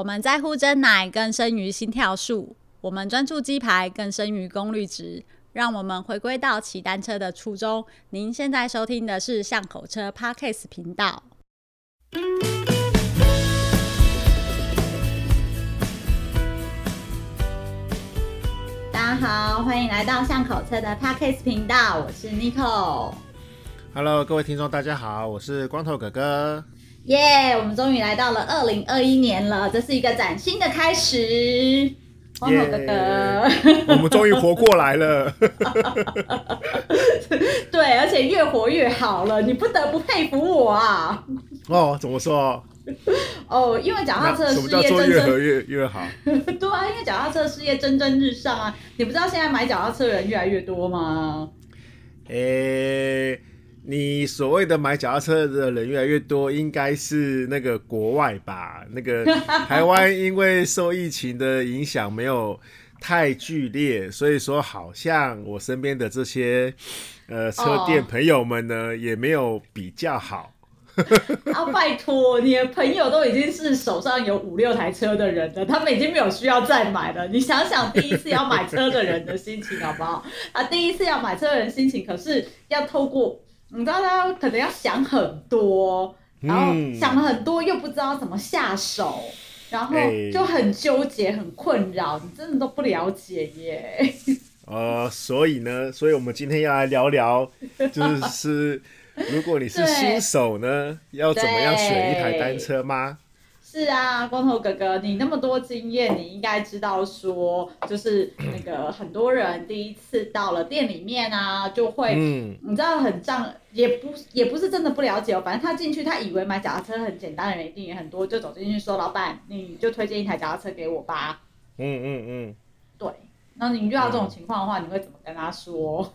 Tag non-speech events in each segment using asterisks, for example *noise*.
我们在乎真奶更胜于心跳数，我们专注鸡排更胜于功率值。让我们回归到骑单车的初衷。您现在收听的是巷口车 Parkes 频道。大家好，欢迎来到巷口车的 Parkes 频道，我是 Nicole。Hello，各位听众，大家好，我是光头哥哥。耶！Yeah, 我们终于来到了二零二一年了，这是一个崭新的开始。光头哥哥我们终于活过来了。*laughs* 对，而且越活越好了，你不得不佩服我啊！哦，怎么说？哦，因为脚踏车的事业蒸蒸，什么叫做越活越越好？*laughs* 对啊，因为脚踏车事业蒸蒸日上啊！你不知道现在买脚踏车的人越来越多吗？诶、欸。你所谓的买脚踏车的人越来越多，应该是那个国外吧？那个 *laughs* 台湾因为受疫情的影响没有太剧烈，所以说好像我身边的这些呃车店朋友们呢，oh. 也没有比较好。*laughs* 啊，拜托，你的朋友都已经是手上有五六台车的人了，他们已经没有需要再买了。你想想，第一次要买车的人的心情好不好？啊，第一次要买车的人心情可是要透过。你知道他可能要想很多，然后想了很多又不知道怎么下手，嗯、然后就很纠结、很困扰。你真的都不了解耶。呃，*laughs* 所以呢，所以我们今天要来聊聊，就是 *laughs* 如果你是新手呢，要怎么样选一台单车吗？是啊，光头哥哥，你那么多经验，你应该知道说，就是那个很多人第一次到了店里面啊，就会，嗯、你知道很仗，也不也不是真的不了解哦，反正他进去，他以为买脚踏车很简单的人一定也很多，就走进去说，老板，你就推荐一台脚踏车给我吧。嗯嗯嗯，对，那你遇到这种情况的话，嗯、你会怎么跟他说？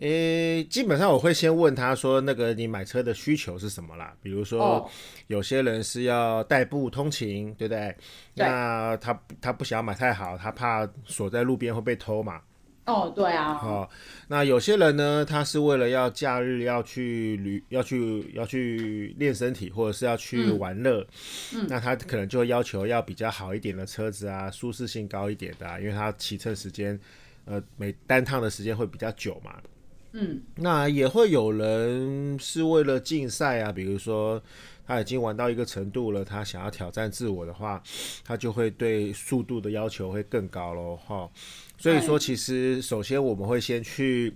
诶、欸，基本上我会先问他说，那个你买车的需求是什么啦？比如说，有些人是要代步通勤，对不对？对。那他他不想要买太好，他怕锁在路边会被偷嘛。哦，对啊。好、哦，那有些人呢，他是为了要假日要去旅，要去要去练身体，或者是要去玩乐。嗯。那他可能就会要求要比较好一点的车子啊，舒适性高一点的啊，因为他骑车时间，呃，每单趟的时间会比较久嘛。嗯，那也会有人是为了竞赛啊，比如说他已经玩到一个程度了，他想要挑战自我的话，他就会对速度的要求会更高喽，哈。所以说，其实首先我们会先去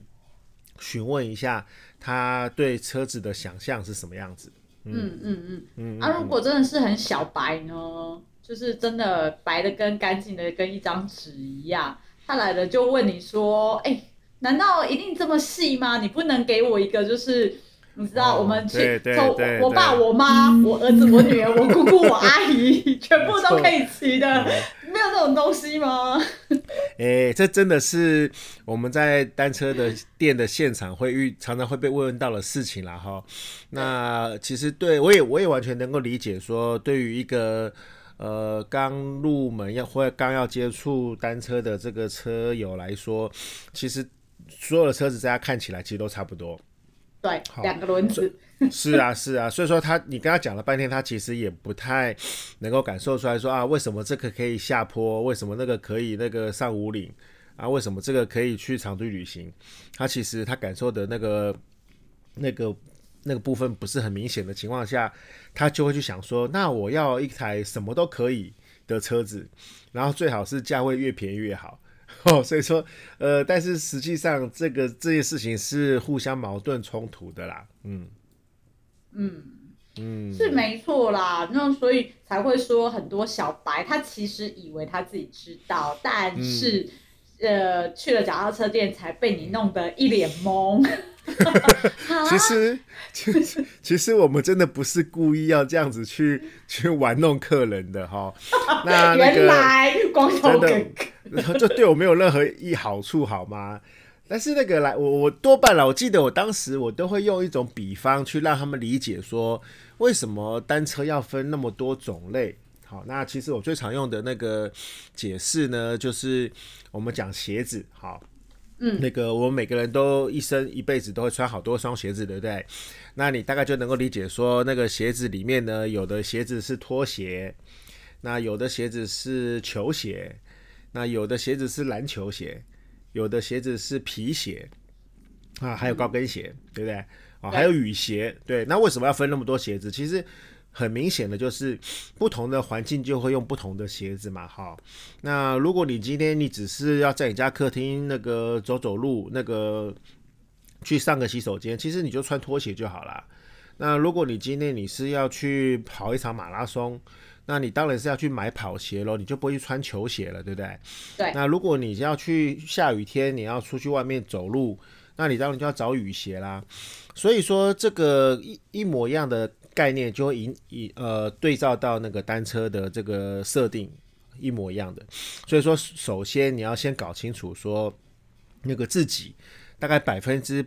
询问一下他对车子的想象是什么样子。嗯嗯嗯嗯。嗯啊，如果真的是很小白呢，就是真的白的跟干净的跟一张纸一样，他来了就问你说，哎、欸。难道一定这么细吗？你不能给我一个，就是你知道，我们去从我爸、我妈、我儿子、我女儿、*laughs* 我姑姑、我阿姨，全部都可以骑的，没有这种东西吗？*laughs* 哎、欸，这真的是我们在单车的店的现场会遇，常常会被问到的事情啦哈。那其实对我也我也完全能够理解，说对于一个呃刚入门要或者刚要接触单车的这个车友来说，其实。所有的车子在他看起来其实都差不多，对，两个轮子。是啊，*laughs* 是啊，所以说他，你跟他讲了半天，他其实也不太能够感受出来说啊，为什么这个可以下坡，为什么那个可以那个上五岭啊，为什么这个可以去长途旅行？他其实他感受的那个那个那个部分不是很明显的情况下，他就会去想说，那我要一台什么都可以的车子，然后最好是价位越便宜越好。*laughs* 哦，所以说，呃，但是实际上，这个这件事情是互相矛盾冲突的啦，嗯，嗯。嗯，是没错啦，那所以才会说很多小白他其实以为他自己知道，但是，嗯、呃，去了脚踏车店才被你弄得一脸懵。*laughs* 其实，其实，*laughs* 其实我们真的不是故意要这样子去去玩弄客人的哈。那那个原来光头哥哥就对我没有任何一好处好吗？但是那个来，我我多半了，我记得我当时我都会用一种比方去让他们理解说，为什么单车要分那么多种类。好，那其实我最常用的那个解释呢，就是我们讲鞋子，好。嗯，那个我们每个人都一生一辈子都会穿好多双鞋子，对不对？那你大概就能够理解说，那个鞋子里面呢，有的鞋子是拖鞋，那有的鞋子是球鞋，那有的鞋子是篮球鞋，有的鞋子是皮鞋，啊，还有高跟鞋，嗯、对不对？啊，还有雨鞋，对。那为什么要分那么多鞋子？其实。很明显的就是，不同的环境就会用不同的鞋子嘛，哈。那如果你今天你只是要在你家客厅那个走走路，那个去上个洗手间，其实你就穿拖鞋就好了。那如果你今天你是要去跑一场马拉松，那你当然是要去买跑鞋喽，你就不会去穿球鞋了，对不对？对。那如果你要去下雨天，你要出去外面走路，那你当然就要找雨鞋啦。所以说这个一一模一样的。概念就会引以呃对照到那个单车的这个设定一模一样的，所以说首先你要先搞清楚说那个自己大概百分之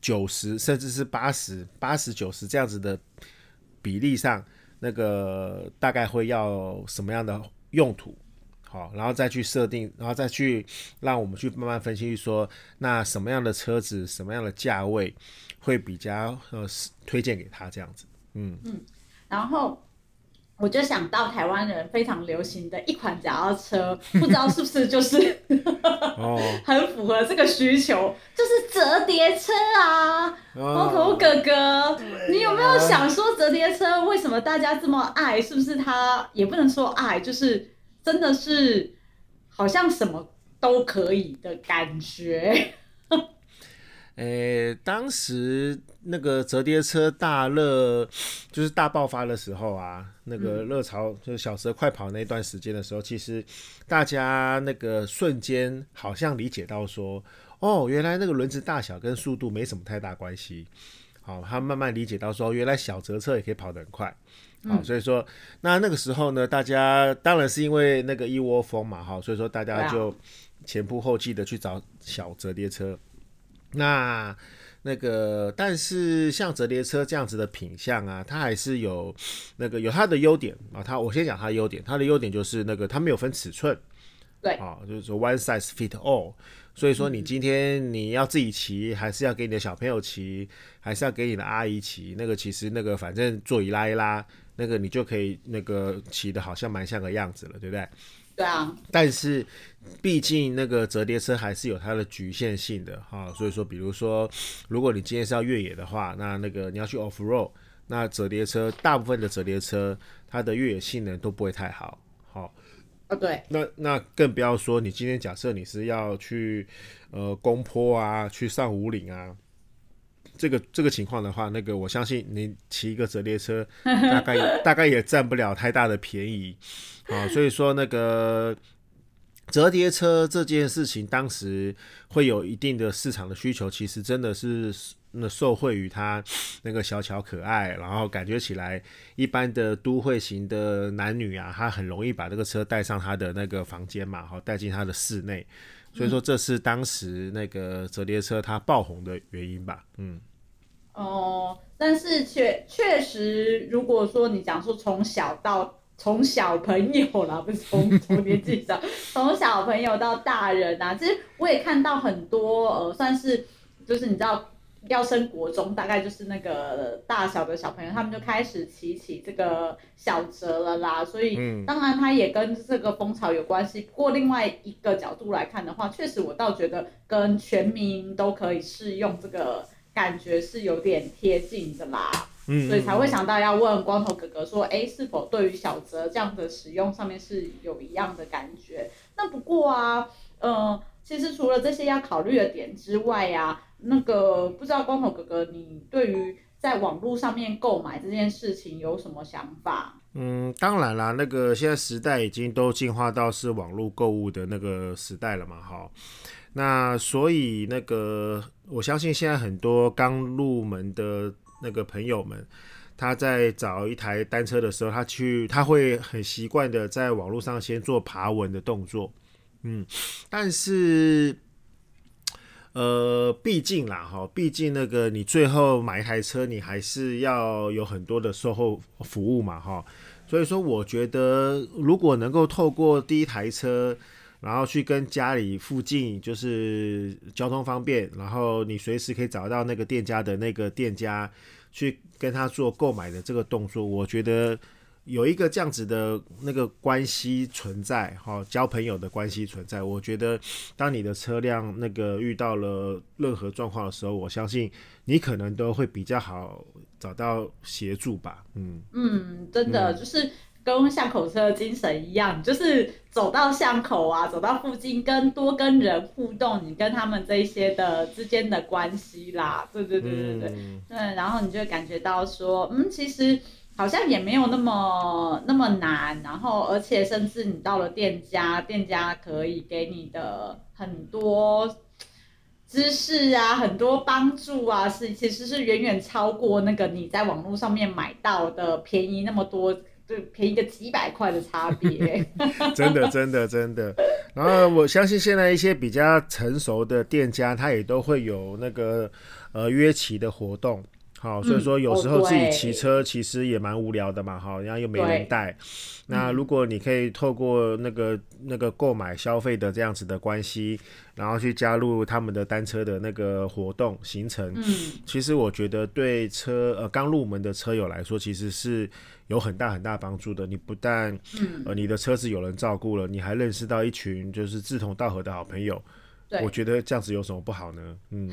九十甚至是八十八十九十这样子的比例上，那个大概会要什么样的用途，好，然后再去设定，然后再去让我们去慢慢分析说那什么样的车子什么样的价位会比较呃推荐给他这样子。嗯嗯，然后我就想到台湾人非常流行的一款脚踏车，不知道是不是就是哦，*laughs* 很符合这个需求，就是折叠车啊。光头哥哥，你有没有想说折叠车为什么大家这么爱？是不是它也不能说爱，就是真的是好像什么都可以的感觉。诶，当时那个折叠车大热，就是大爆发的时候啊，那个热潮就是小蛇快跑那段时间的时候，其实大家那个瞬间好像理解到说，哦，原来那个轮子大小跟速度没什么太大关系。好，他慢慢理解到说，原来小折车也可以跑得很快。好，所以说那那个时候呢，大家当然是因为那个一窝蜂嘛，哈，所以说大家就前仆后继的去找小折叠车。那那个，但是像折叠车这样子的品相啊，它还是有那个有它的优点啊。它我先讲它的优点，它的优点就是那个它没有分尺寸，对啊，就是说 one size fit all。所以说你今天你要自己骑，还是要给你的小朋友骑，还是要给你的阿姨骑，那个其实那个反正座椅拉一拉，那个你就可以那个骑的好像蛮像个样子了，对不对？对啊，但是毕竟那个折叠车还是有它的局限性的哈，所以说，比如说，如果你今天是要越野的话，那那个你要去 off road，那折叠车大部分的折叠车它的越野性能都不会太好，好，啊对，那那更不要说你今天假设你是要去呃攻坡啊，去上五岭啊，这个这个情况的话，那个我相信你骑一个折叠车 *laughs* 大概大概也占不了太大的便宜。啊，所以说那个折叠车这件事情，当时会有一定的市场的需求，其实真的是那受惠于它那个小巧可爱，然后感觉起来一般的都会型的男女啊，他很容易把这个车带上他的那个房间嘛，好带进他的室内，所以说这是当时那个折叠车它爆红的原因吧，嗯。哦，但是确确实，如果说你讲说从小到从小朋友啦，不是从从年纪上，从小朋友到大人啊，其实我也看到很多呃，算是就是你知道要升国中，大概就是那个大小的小朋友，他们就开始骑起这个小折了啦。所以当然它也跟这个风潮有关系。不过另外一个角度来看的话，确实我倒觉得跟全民都可以适用这个感觉是有点贴近的啦。嗯所以才会想到要问光头哥哥说，哎，是否对于小泽这样的使用上面是有一样的感觉？那不过啊，呃，其实除了这些要考虑的点之外呀、啊，那个不知道光头哥哥你对于在网络上面购买这件事情有什么想法？嗯，当然啦，那个现在时代已经都进化到是网络购物的那个时代了嘛，哈。那所以那个我相信现在很多刚入门的。那个朋友们，他在找一台单车的时候，他去他会很习惯的在网络上先做爬文的动作，嗯，但是，呃，毕竟啦，哈，毕竟那个你最后买一台车，你还是要有很多的售后服务嘛，哈，所以说我觉得如果能够透过第一台车然后去跟家里附近就是交通方便，然后你随时可以找到那个店家的那个店家去跟他做购买的这个动作，我觉得。有一个这样子的那个关系存在，哈，交朋友的关系存在。我觉得，当你的车辆那个遇到了任何状况的时候，我相信你可能都会比较好找到协助吧。嗯嗯，真的、嗯、就是跟巷口车的精神一样，就是走到巷口啊，走到附近，跟多跟人互动，你跟他们这一些的之间的关系啦，对对对对对，嗯、对，然后你就会感觉到说，嗯，其实。好像也没有那么那么难，然后而且甚至你到了店家，店家可以给你的很多知识啊，很多帮助啊，是其实是远远超过那个你在网络上面买到的便宜那么多，就便宜个几百块的差别。*laughs* 真的真的真的，然后我相信现在一些比较成熟的店家，他也都会有那个呃约骑的活动。好，所以说有时候自己骑车其实也蛮无聊的嘛，哈，然后又没人带。那如果你可以透过那个那个购买消费的这样子的关系，然后去加入他们的单车的那个活动行程，嗯，其实我觉得对车呃刚入门的车友来说，其实是有很大很大帮助的。你不但呃你的车子有人照顾了，你还认识到一群就是志同道合的好朋友。我觉得这样子有什么不好呢？嗯，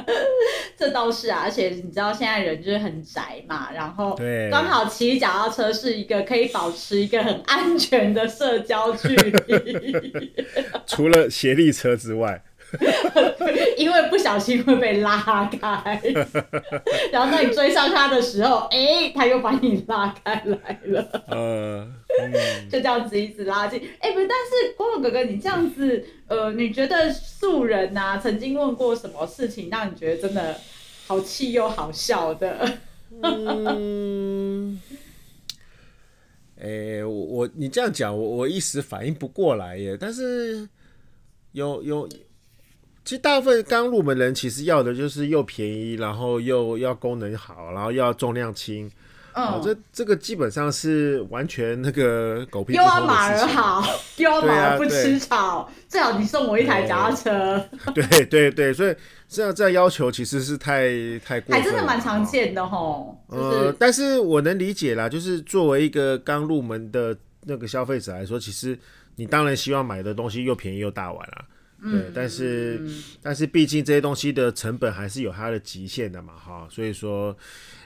*laughs* 这倒是啊，而且你知道现在人就是很宅嘛，然后刚好骑脚踏车是一个可以保持一个很安全的社交距离，*laughs* 除了协力车之外。*laughs* 因为不小心会被拉开，*laughs* 然后当你追上他的时候，哎、欸，他又把你拉开来了。呃，嗯、*laughs* 就这样子一直拉近。哎、欸，不是，但是光头哥哥，你这样子，呃，你觉得素人呐、啊，曾经问过什么事情，让你觉得真的好气又好笑的？嗯，哎、欸，我我你这样讲，我我一时反应不过来耶。但是有有。其实大部分刚入门人其实要的就是又便宜，然后又要功能好，然后又要重量轻。嗯、哦，这这个基本上是完全那个狗屁。又要马儿好，*laughs* 又要马儿不吃草，啊、最好你送我一台脚踏车。对 *laughs* 对对，对，所以这样这样要求其实是太太过。还真的蛮常见的吼。就是、呃，但是我能理解啦，就是作为一个刚入门的那个消费者来说，其实你当然希望买的东西又便宜又大碗啦。对，嗯、但是、嗯、但是毕竟这些东西的成本还是有它的极限的嘛，哈，所以说，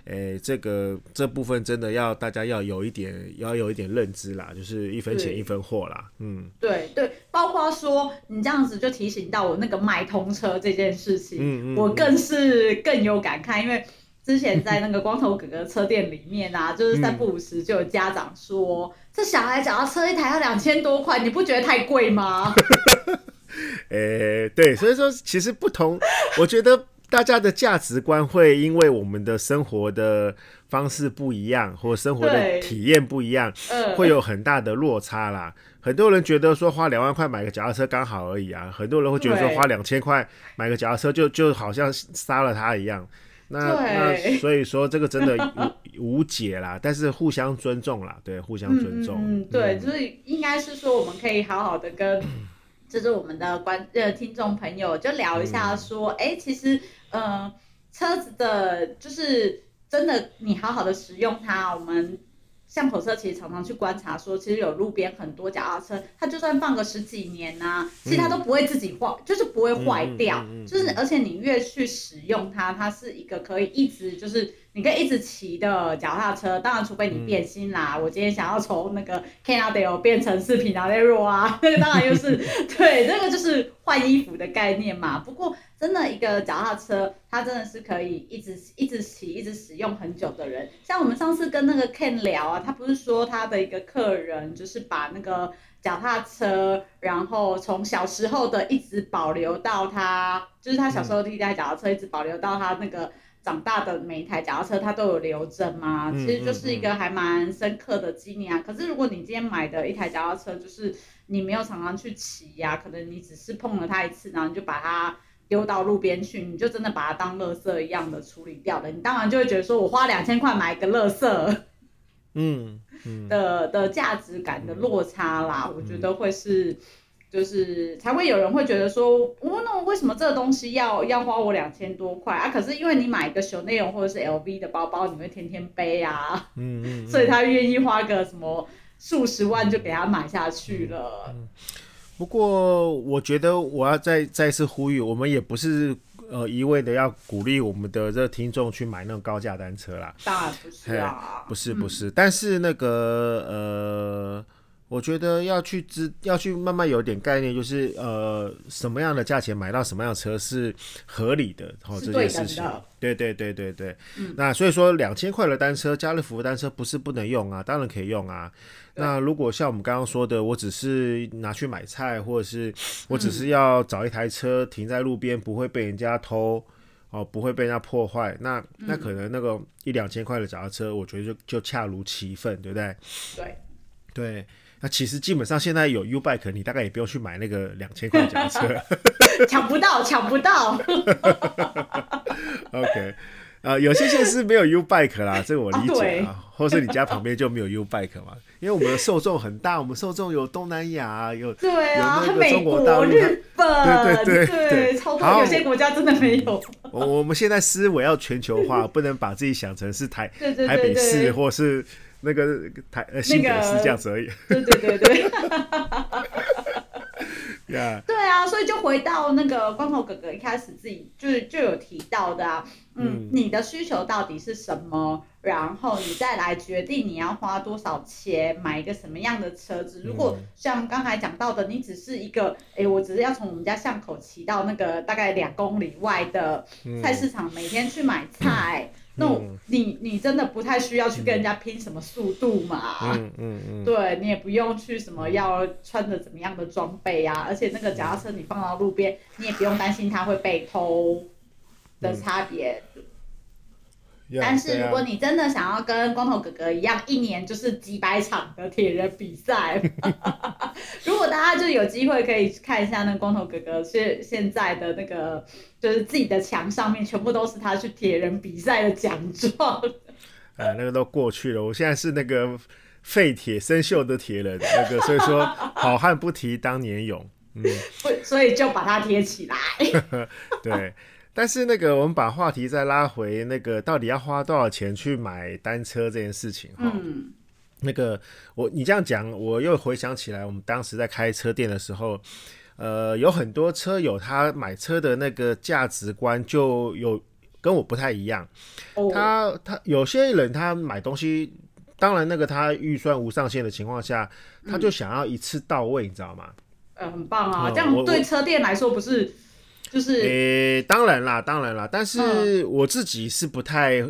诶、欸，这个这部分真的要大家要有一点要有一点认知啦，就是一分钱一分货啦，嗯，对对，包括说你这样子就提醒到我那个买通车这件事情，嗯嗯，我更是更有感慨，因为之前在那个光头哥哥车店里面啊，就是三不五时就有家长说，嗯、这小孩脚踏车一台要两千多块，你不觉得太贵吗？*laughs* *laughs* 诶、欸，对，所以说其实不同，我觉得大家的价值观会因为我们的生活的方式不一样，或生活的体验不一样，呃、会有很大的落差啦。很多人觉得说花两万块买个脚踏车刚好而已啊，很多人会觉得说花两千块买个脚踏车就就好像杀了他一样。那那所以说这个真的无无解啦，但是互相尊重啦，对，互相尊重。嗯，对，就是应该是说我们可以好好的跟。就是我们的观呃听众朋友就聊一下说，哎、嗯欸，其实呃车子的，就是真的你好好的使用它，我们巷口车其实常常去观察说，其实有路边很多脚踏车，它就算放个十几年呐、啊，其实它都不会自己坏，嗯、就是不会坏掉，嗯嗯嗯、就是而且你越去使用它，它是一个可以一直就是。你可以一直骑的脚踏车，当然除非你变心啦。嗯、我今天想要从那个 Canadale 变成是 Pinarello 啊，那 *laughs* 个当然又是 *laughs* 对，那个就是换衣服的概念嘛。不过真的一个脚踏车，它真的是可以一直一直骑、一直使用很久的人。像我们上次跟那个 Ken 聊啊，他不是说他的一个客人就是把那个脚踏车，然后从小时候的一直保留到他，就是他小时候第一台脚踏车一直保留到他那个。长大的每一台脚踏车，它都有留着嘛？其实就是一个还蛮深刻的纪念啊。可是如果你今天买的一台脚踏车，就是你没有常常去骑呀，可能你只是碰了它一次，然后你就把它丢到路边去，你就真的把它当垃圾一样的处理掉了。你当然就会觉得说，我花两千块买一个垃圾，嗯，的的价值感的落差啦，我觉得会是。就是才会有人会觉得说，哦，那为什么这个东西要要花我两千多块啊？可是因为你买一个 Chanel 或者是 LV 的包包，你会天天背啊，嗯，*laughs* 所以他愿意花个什么数十万就给他买下去了。不过我觉得我要再再次呼吁，我们也不是呃一味的要鼓励我们的这听众去买那种高价单车啦。当然不是啊，不是不是，嗯、但是那个呃。我觉得要去知，要去慢慢有点概念，就是呃，什么样的价钱买到什么样的车是合理的，哦，这件事情，对对对对对。嗯、那所以说，两千块的单车，家乐福的单车不是不能用啊，当然可以用啊。那如果像我们刚刚说的，我只是拿去买菜，或者是我只是要找一台车停在路边，不会被人家偷，哦，不会被人家破坏，那那可能那个一两千块的脚踏车，我觉得就就恰如其分，对不对？对对。那其实基本上现在有 U bike，你大概也不用去买那个两千块脚踏车，*laughs* 抢不到，抢不到。*laughs* OK，呃，有些县市没有 U bike 啦，这个我理解啊，啊或是你家旁边就没有 U bike 嘛？因为我们的受众很大，我们受众有东南亚，有对啊，有那个中国大陆、日本，对对对对，对超多，有些国家真的没有。我我们现在思维要全球化，*laughs* 不能把自己想成是台台北市或是。那个台呃新北是这样子而已，*laughs* 对对对对，*laughs* Yeah. 对啊，所以就回到那个光头哥哥一开始自己就是就有提到的啊，嗯，嗯你的需求到底是什么？然后你再来决定你要花多少钱买一个什么样的车子。如果像刚才讲到的，你只是一个，哎，我只是要从我们家巷口骑到那个大概两公里外的菜市场，每天去买菜。嗯那你你真的不太需要去跟人家拼什么速度嘛？嗯嗯嗯，对你也不用去什么要穿着怎么样的装备啊，而且那个脚踏车你放到路边，你也不用担心它会被偷的差别。但是如果你真的想要跟光头哥哥一样，一年就是几百场的铁人比赛，*laughs* 如果大家就有机会可以看一下那光头哥哥现现在的那个，就是自己的墙上面全部都是他去铁人比赛的奖状。呃，那个都过去了，我现在是那个废铁生锈的铁人，那个所以说好汉不提当年勇，嗯，*laughs* 所以就把它贴起来。*laughs* 对。但是那个，我们把话题再拉回那个，到底要花多少钱去买单车这件事情哈？嗯，那个我你这样讲，我又回想起来，我们当时在开车店的时候，呃，有很多车友他买车的那个价值观就有跟我不太一样。哦，他他有些人他买东西，当然那个他预算无上限的情况下，他就想要一次到位，嗯，你知道吗？呃，很棒啊，这样对车店来说不是。就是，诶、欸，当然啦，当然啦，但是我自己是不太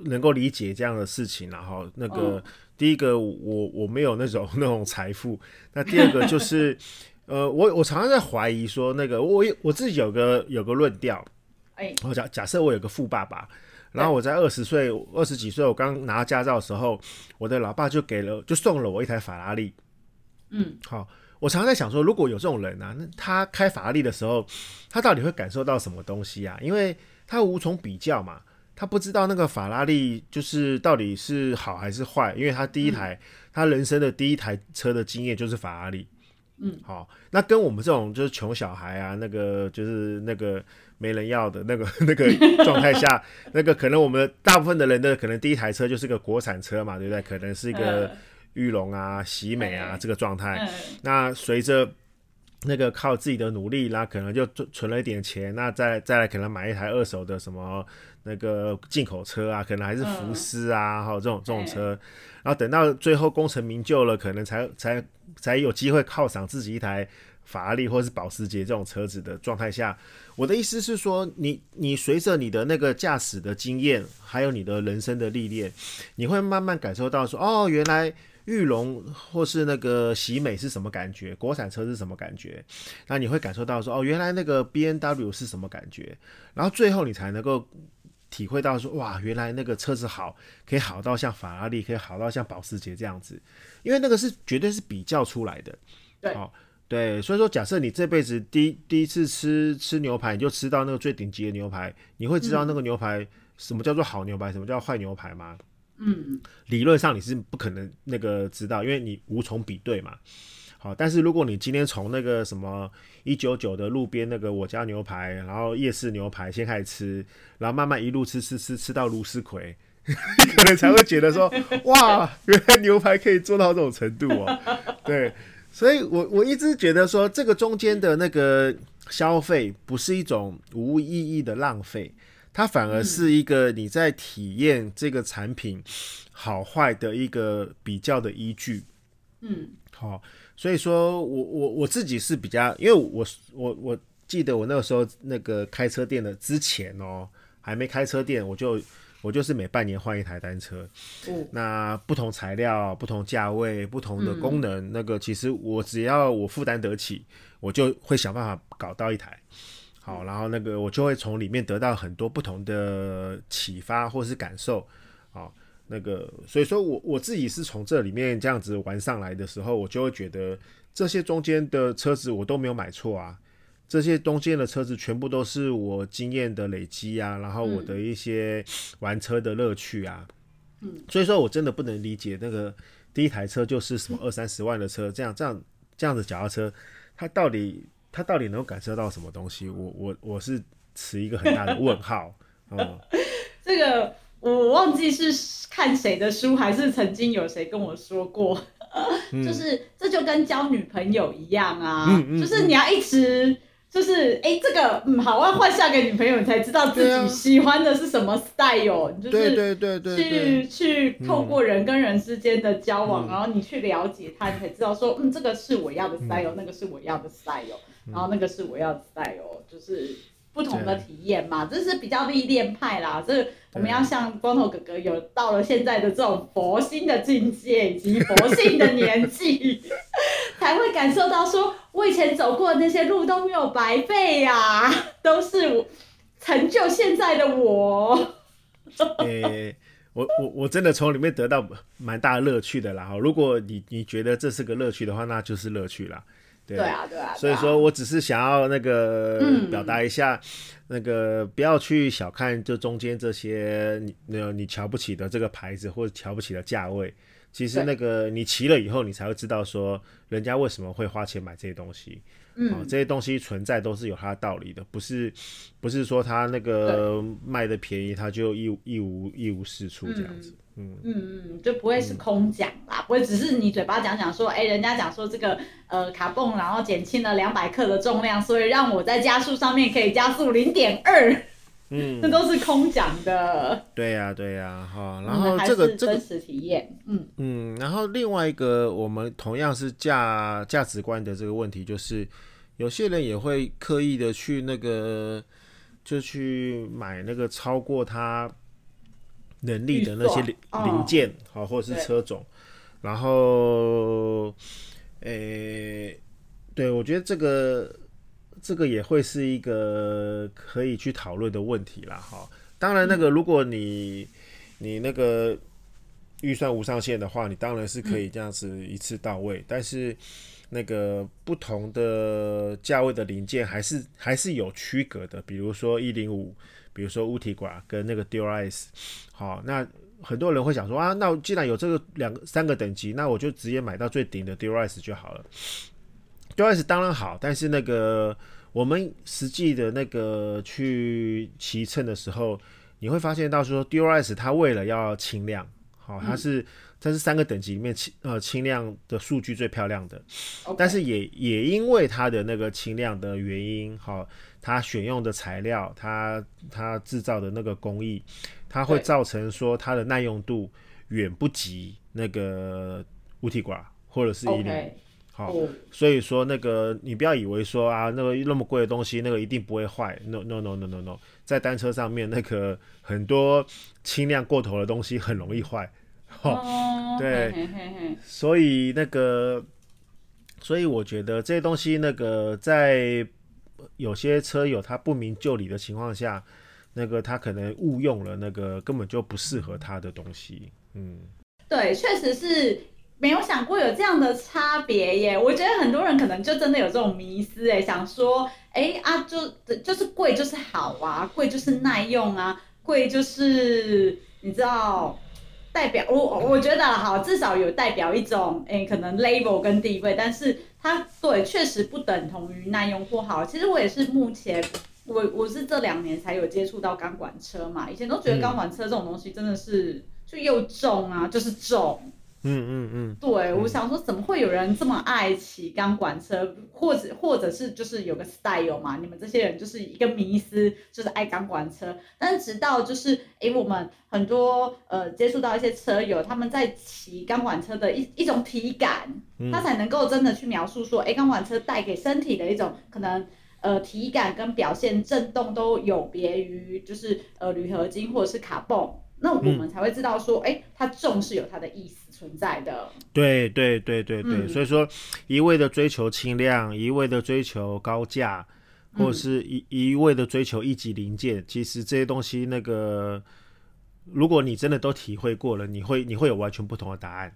能够理解这样的事情，然后那个第一个我我没有那种 *laughs* 那种财富，那第二个就是，*laughs* 呃，我我常常在怀疑说，那个我我自己有个有个论调，哎，我假假设我有个富爸爸，然后我在二十岁二十几岁，我刚拿到驾照的时候，我的老爸就给了就送了我一台法拉利，嗯，好。我常常在想说，如果有这种人啊，那他开法拉利的时候，他到底会感受到什么东西啊？因为他无从比较嘛，他不知道那个法拉利就是到底是好还是坏，因为他第一台、嗯、他人生的第一台车的经验就是法拉利。嗯，好，那跟我们这种就是穷小孩啊，那个就是那个没人要的那个那个 *laughs* 状态下，那个可能我们大部分的人的可能第一台车就是个国产车嘛，对不对？可能是一个。呃裕隆啊，喜美啊，这个状态。嗯、那随着那个靠自己的努力，那可能就存了一点钱，那再再来可能买一台二手的什么那个进口车啊，可能还是福斯啊，哈、嗯，这种这种车。然后等到最后功成名就了，可能才才才有机会犒赏自己一台法拉利或是保时捷这种车子的状态下。我的意思是说，你你随着你的那个驾驶的经验，还有你的人生的历练，你会慢慢感受到说，哦，原来。裕隆或是那个喜美是什么感觉？国产车是什么感觉？那你会感受到说，哦，原来那个 B N W 是什么感觉？然后最后你才能够体会到说，哇，原来那个车子好，可以好到像法拉利，可以好到像保时捷这样子。因为那个是绝对是比较出来的。对，哦，对，所以说，假设你这辈子第一第一次吃吃牛排，你就吃到那个最顶级的牛排，你会知道那个牛排什么叫做好牛排，什么叫坏牛排吗？嗯，理论上你是不可能那个知道，因为你无从比对嘛。好，但是如果你今天从那个什么一九九的路边那个我家牛排，然后夜市牛排先开始吃，然后慢慢一路吃吃吃吃到卢斯葵，你 *laughs* 可能才会觉得说，*laughs* 哇，原来牛排可以做到这种程度哦。对，所以我我一直觉得说，这个中间的那个消费不是一种无意义的浪费，它反而是一个你在体验这个产品好坏的一个比较的依据。嗯，好。所以说我我我自己是比较，因为我我我记得我那个时候那个开车店的之前哦，还没开车店，我就我就是每半年换一台单车。嗯，那不同材料、不同价位、不同的功能，嗯、那个其实我只要我负担得起，我就会想办法搞到一台。好，然后那个我就会从里面得到很多不同的启发或是感受。好。那个，所以说我我自己是从这里面这样子玩上来的时候，我就会觉得这些中间的车子我都没有买错啊，这些中间的车子全部都是我经验的累积啊，然后我的一些玩车的乐趣啊，嗯，所以说我真的不能理解那个第一台车就是什么二三十万的车，这样这样这样子脚踏车，它到底它到底能够感受到什么东西？我我我是持一个很大的问号，*laughs* 嗯，这个。我忘记是看谁的书，还是曾经有谁跟我说过，嗯、*laughs* 就是这就跟交女朋友一样啊，嗯嗯、就是你要一直就是哎、欸，这个嗯好，我要换下个女朋友，你才知道自己喜欢的是什么 style，你就是对对对去去透过人跟人之间的交往，嗯、然后你去了解他，你才知道说嗯这个是我要的 style，、嗯、那个是我要的 style，、嗯、然后那个是我要的 style，就是。不同的体验嘛，这是比较历练派啦。这我们要像光头哥哥有到了现在的这种佛心的境界以及佛性的年纪，*laughs* 才会感受到说，我以前走过的那些路都没有白费呀，都是我成就现在的我。*laughs* 诶、欸，我我我真的从里面得到蛮大的乐趣的啦。如果你你觉得这是个乐趣的话，那就是乐趣啦。对，啊，对啊，所以说我只是想要那个表达一下，那个不要去小看这中间这些你那你瞧不起的这个牌子或者瞧不起的价位，其实那个你骑了以后，你才会知道说人家为什么会花钱买这些东西。嗯、哦，这些东西存在都是有它的道理的，不是不是说它那个卖的便宜，它就一一无一无是处这样子。嗯嗯嗯，就不会是空讲啦，嗯、不会只是你嘴巴讲讲说，哎、欸，人家讲说这个呃卡泵，然后减轻了两百克的重量，所以让我在加速上面可以加速零点二。嗯，*laughs* 这都是空讲的。对呀对呀，哈，然后这个这个真实体验，嗯嗯，然后另外一个我们同样是价价值观的这个问题就是。有些人也会刻意的去那个，就去买那个超过他能力的那些零零件，好，或者是车种，然后，诶，对，我觉得这个这个也会是一个可以去讨论的问题啦，哈。当然，那个如果你你那个预算无上限的话，你当然是可以这样子一次到位，但是。那个不同的价位的零件还是还是有区隔的，比如说一零五，比如说乌体管跟那个 Dual-S，好，那很多人会想说啊，那既然有这个两个三个等级，那我就直接买到最顶的 Dual-S 就好了。Dual-S 当然好，但是那个我们实际的那个去骑乘的时候，你会发现到说 Dual-S 它为了要轻量，好，它是。它是三个等级里面轻呃轻量的数据最漂亮的但是也也因为它的那个轻量的原因，哈，它选用的材料，它它制造的那个工艺，它会造成说它的耐用度远不及那个乌提挂或者是一零.好，所以说那个你不要以为说啊那个那么贵的东西那个一定不会坏，no no no no no no，在单车上面那个很多轻量过头的东西很容易坏。*laughs* 哦，对，嘿嘿嘿，所以那个，所以我觉得这些东西，那个在有些车友他不明就里的情况下，那个他可能误用了那个根本就不适合他的东西。嗯，对，确实是没有想过有这样的差别耶。我觉得很多人可能就真的有这种迷思，哎，想说，哎啊，就就是贵就是好啊，贵就是耐用啊，贵就是你知道。代表我我觉得好，至少有代表一种诶、欸，可能 label 跟地位，但是它对确实不等同于耐用或好。其实我也是目前我我是这两年才有接触到钢管车嘛，以前都觉得钢管车这种东西真的是就又重啊，就是重。嗯嗯嗯，对，我想说，怎么会有人这么爱骑钢管车，或者或者是就是有个 style 嘛？你们这些人就是一个迷思，就是爱钢管车。但是直到就是，诶，我们很多呃接触到一些车友，他们在骑钢管车的一一种体感，他才能够真的去描述说，诶，钢管车带给身体的一种可能呃体感跟表现震动都有别于就是呃铝合金或者是卡蹦。那我们才会知道说，哎、嗯，它重是有它的意思存在的。对对对对对，嗯、所以说一味的追求轻量，一味的追求高价，或者是一一味的追求一级零件，嗯、其实这些东西，那个如果你真的都体会过了，你会你会有完全不同的答案，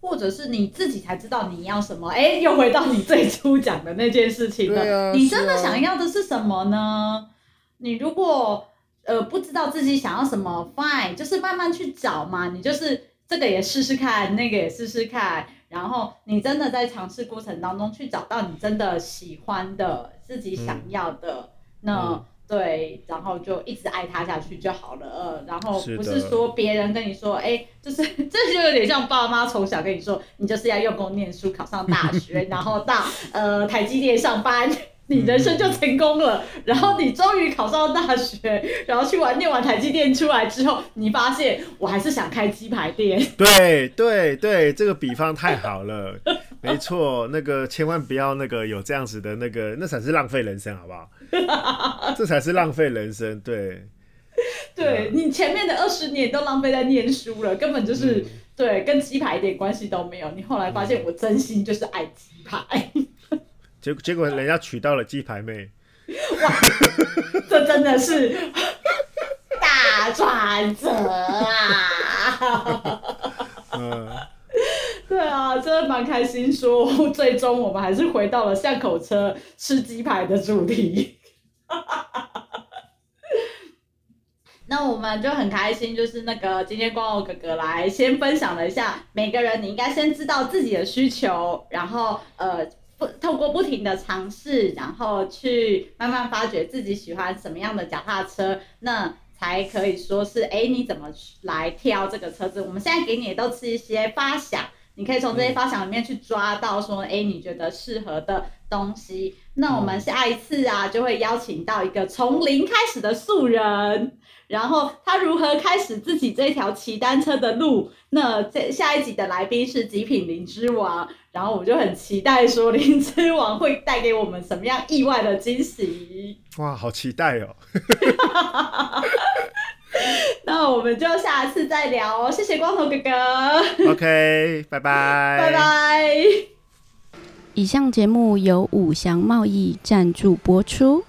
或者是你自己才知道你要什么。哎，又回到你最初讲的那件事情了，啊、你真的想要的是什么呢？啊、你如果。呃，不知道自己想要什么，fine，就是慢慢去找嘛。你就是这个也试试看，那个也试试看，然后你真的在尝试过程当中去找到你真的喜欢的、自己想要的，嗯、那、嗯、对，然后就一直爱他下去就好了。呃，然后不是说别人跟你说，哎，就是 *laughs* 这就有点像爸妈从小跟你说，你就是要用功念书，考上大学，*laughs* 然后到呃台积电上班。你人生就成功了，然后你终于考上大学，然后去玩念完台积电出来之后，你发现我还是想开鸡排店。对对对，这个比方太好了，*laughs* 没错，那个千万不要那个有这样子的那个，那才是浪费人生，好不好？这才是浪费人生，对。*laughs* 对，你前面的二十年都浪费在念书了，根本就是、嗯、对，跟鸡排一点关系都没有。你后来发现我真心就是爱鸡排。结结果人家娶到了鸡排妹，哇，这真的是大转折啊！嗯，对啊，真的蛮开心。说最终我们还是回到了巷口车吃鸡排的主题。那我们就很开心，就是那个今天光头哥哥来先分享了一下，每个人你应该先知道自己的需求，然后呃。透过不停的尝试，然后去慢慢发掘自己喜欢什么样的脚踏车，那才可以说是，哎，你怎么来挑这个车子？我们现在给你的都是一些发想，你可以从这些发想里面去抓到说，哎，你觉得适合的东西。那我们下一次啊，就会邀请到一个从零开始的素人。然后他如何开始自己这条骑单车的路？那这下一集的来宾是极品灵之王，然后我就很期待说灵之王会带给我们什么样意外的惊喜。哇，好期待哦！*laughs* *laughs* 那我们就下次再聊哦，谢谢光头哥哥。OK，拜拜，拜拜。以上节目由五祥贸易赞助播出。